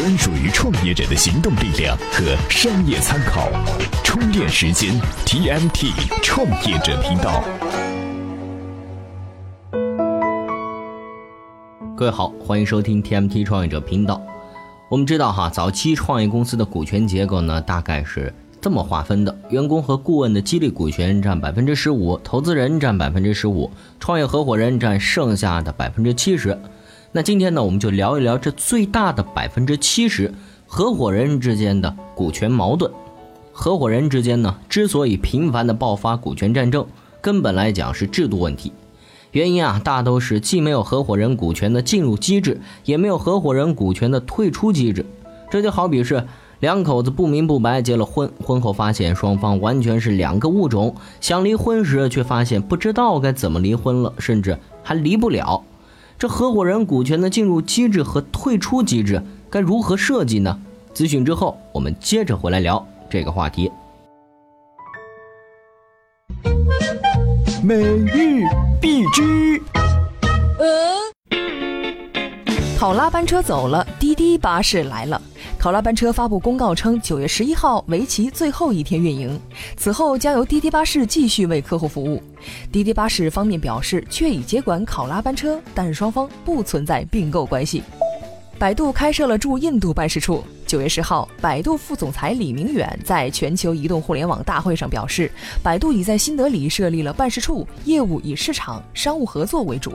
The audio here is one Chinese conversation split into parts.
专属于创业者的行动力量和商业参考。充电时间，TMT 创业者频道。各位好，欢迎收听 TMT 创业者频道。我们知道哈，早期创业公司的股权结构呢，大概是这么划分的：员工和顾问的激励股权占百分之十五，投资人占百分之十五，创业合伙人占剩下的百分之七十。那今天呢，我们就聊一聊这最大的百分之七十，合伙人之间的股权矛盾。合伙人之间呢，之所以频繁的爆发股权战争，根本来讲是制度问题。原因啊，大都是既没有合伙人股权的进入机制，也没有合伙人股权的退出机制。这就好比是两口子不明不白结了婚，婚后发现双方完全是两个物种，想离婚时却发现不知道该怎么离婚了，甚至还离不了。这合伙人股权的进入机制和退出机制该如何设计呢？咨询之后，我们接着回来聊这个话题。每日必知。考拉班车走了，滴滴巴士来了。考拉班车发布公告称，九月十一号为其最后一天运营，此后将由滴滴巴士继续为客户服务。滴滴巴士方面表示，确已接管考拉班车，但是双方不存在并购关系。百度开设了驻印度办事处。九月十号，百度副总裁李明远在全球移动互联网大会上表示，百度已在新德里设立了办事处，业务以市场、商务合作为主。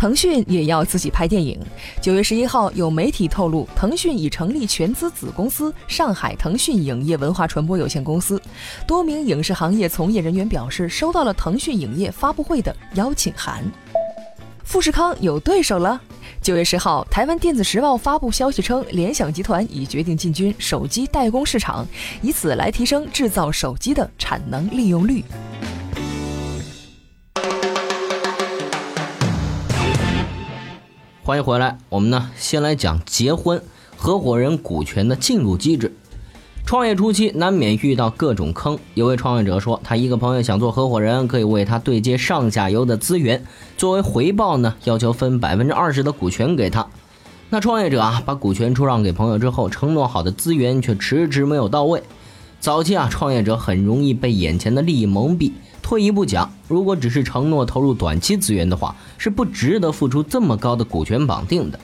腾讯也要自己拍电影。九月十一号，有媒体透露，腾讯已成立全资子公司上海腾讯影业文化传播有限公司。多名影视行业从业人员表示，收到了腾讯影业发布会的邀请函。富士康有对手了。九月十号，台湾电子时报发布消息称，联想集团已决定进军手机代工市场，以此来提升制造手机的产能利用率。欢迎回来，我们呢先来讲结婚合伙人股权的进入机制。创业初期难免遇到各种坑。有位创业者说，他一个朋友想做合伙人，可以为他对接上下游的资源，作为回报呢，要求分百分之二十的股权给他。那创业者啊，把股权出让给朋友之后，承诺好的资源却迟迟没有到位。早期啊，创业者很容易被眼前的利益蒙蔽。退一步讲，如果只是承诺投入短期资源的话，是不值得付出这么高的股权绑定的。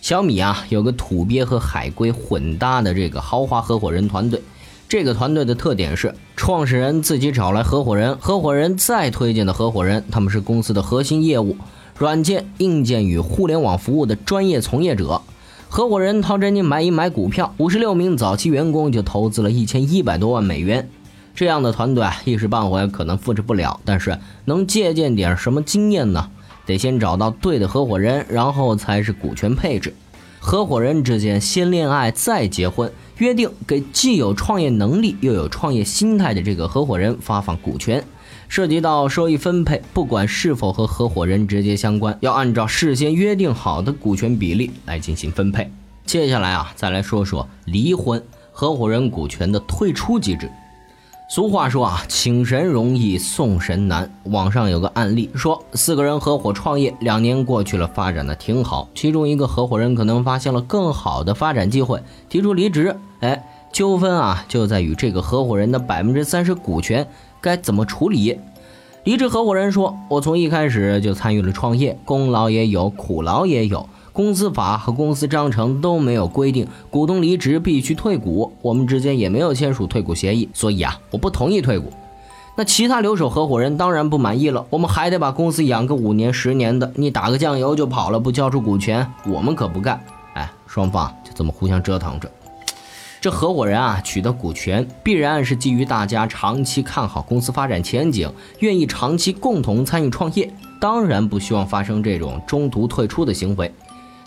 小米啊，有个土鳖和海归混搭的这个豪华合伙人团队。这个团队的特点是，创始人自己找来合伙人，合伙人再推荐的合伙人，他们是公司的核心业务、软件、硬件与互联网服务的专业从业者。合伙人掏真金买一买股票，五十六名早期员工就投资了一千一百多万美元。这样的团队啊，一时半会可能复制不了，但是能借鉴点什么经验呢？得先找到对的合伙人，然后才是股权配置。合伙人之间先恋爱再结婚，约定给既有创业能力又有创业心态的这个合伙人发放股权。涉及到收益分配，不管是否和合伙人直接相关，要按照事先约定好的股权比例来进行分配。接下来啊，再来说说离婚合伙人股权的退出机制。俗话说啊，请神容易送神难。网上有个案例说，四个人合伙创业，两年过去了，发展的挺好。其中一个合伙人可能发现了更好的发展机会，提出离职。哎，纠纷啊就在于这个合伙人的百分之三十股权该怎么处理。离职合伙人说：“我从一开始就参与了创业，功劳也有，苦劳也有。”公司法和公司章程都没有规定股东离职必须退股，我们之间也没有签署退股协议，所以啊，我不同意退股。那其他留守合伙人当然不满意了，我们还得把公司养个五年十年的，你打个酱油就跑了，不交出股权，我们可不干。哎，双方就这么互相折腾着。这合伙人啊，取得股权必然是基于大家长期看好公司发展前景，愿意长期共同参与创业，当然不希望发生这种中途退出的行为。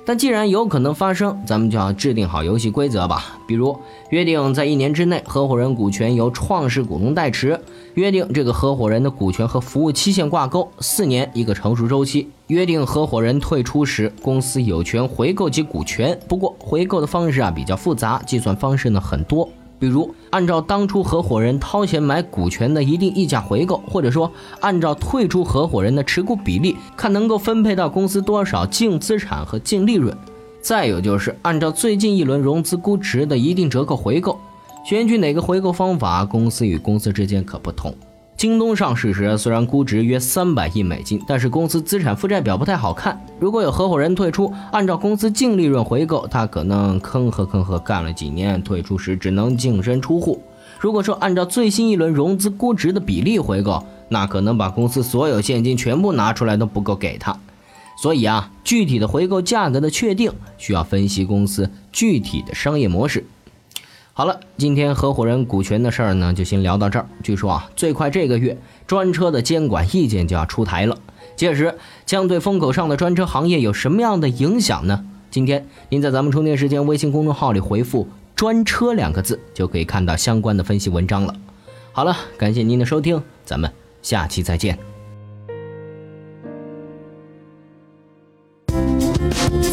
但既然有可能发生，咱们就要制定好游戏规则吧。比如约定在一年之内，合伙人股权由创始股东代持；约定这个合伙人的股权和服务期限挂钩，四年一个成熟周期；约定合伙人退出时，公司有权回购其股权。不过回购的方式啊比较复杂，计算方式呢很多。比如，按照当初合伙人掏钱买股权的一定溢价回购，或者说按照退出合伙人的持股比例，看能够分配到公司多少净资产和净利润。再有就是按照最近一轮融资估值的一定折扣回购。选取哪个回购方法，公司与公司之间可不同。京东上市时虽然估值约三百亿美金，但是公司资产负债表不太好看。如果有合伙人退出，按照公司净利润回购，他可能吭喝吭喝干了几年，退出时只能净身出户。如果说按照最新一轮融资估值的比例回购，那可能把公司所有现金全部拿出来都不够给他。所以啊，具体的回购价格的确定需要分析公司具体的商业模式。好了，今天合伙人股权的事儿呢，就先聊到这儿。据说啊，最快这个月专车的监管意见就要出台了，届时将对风口上的专车行业有什么样的影响呢？今天您在咱们充电时间微信公众号里回复“专车”两个字，就可以看到相关的分析文章了。好了，感谢您的收听，咱们下期再见。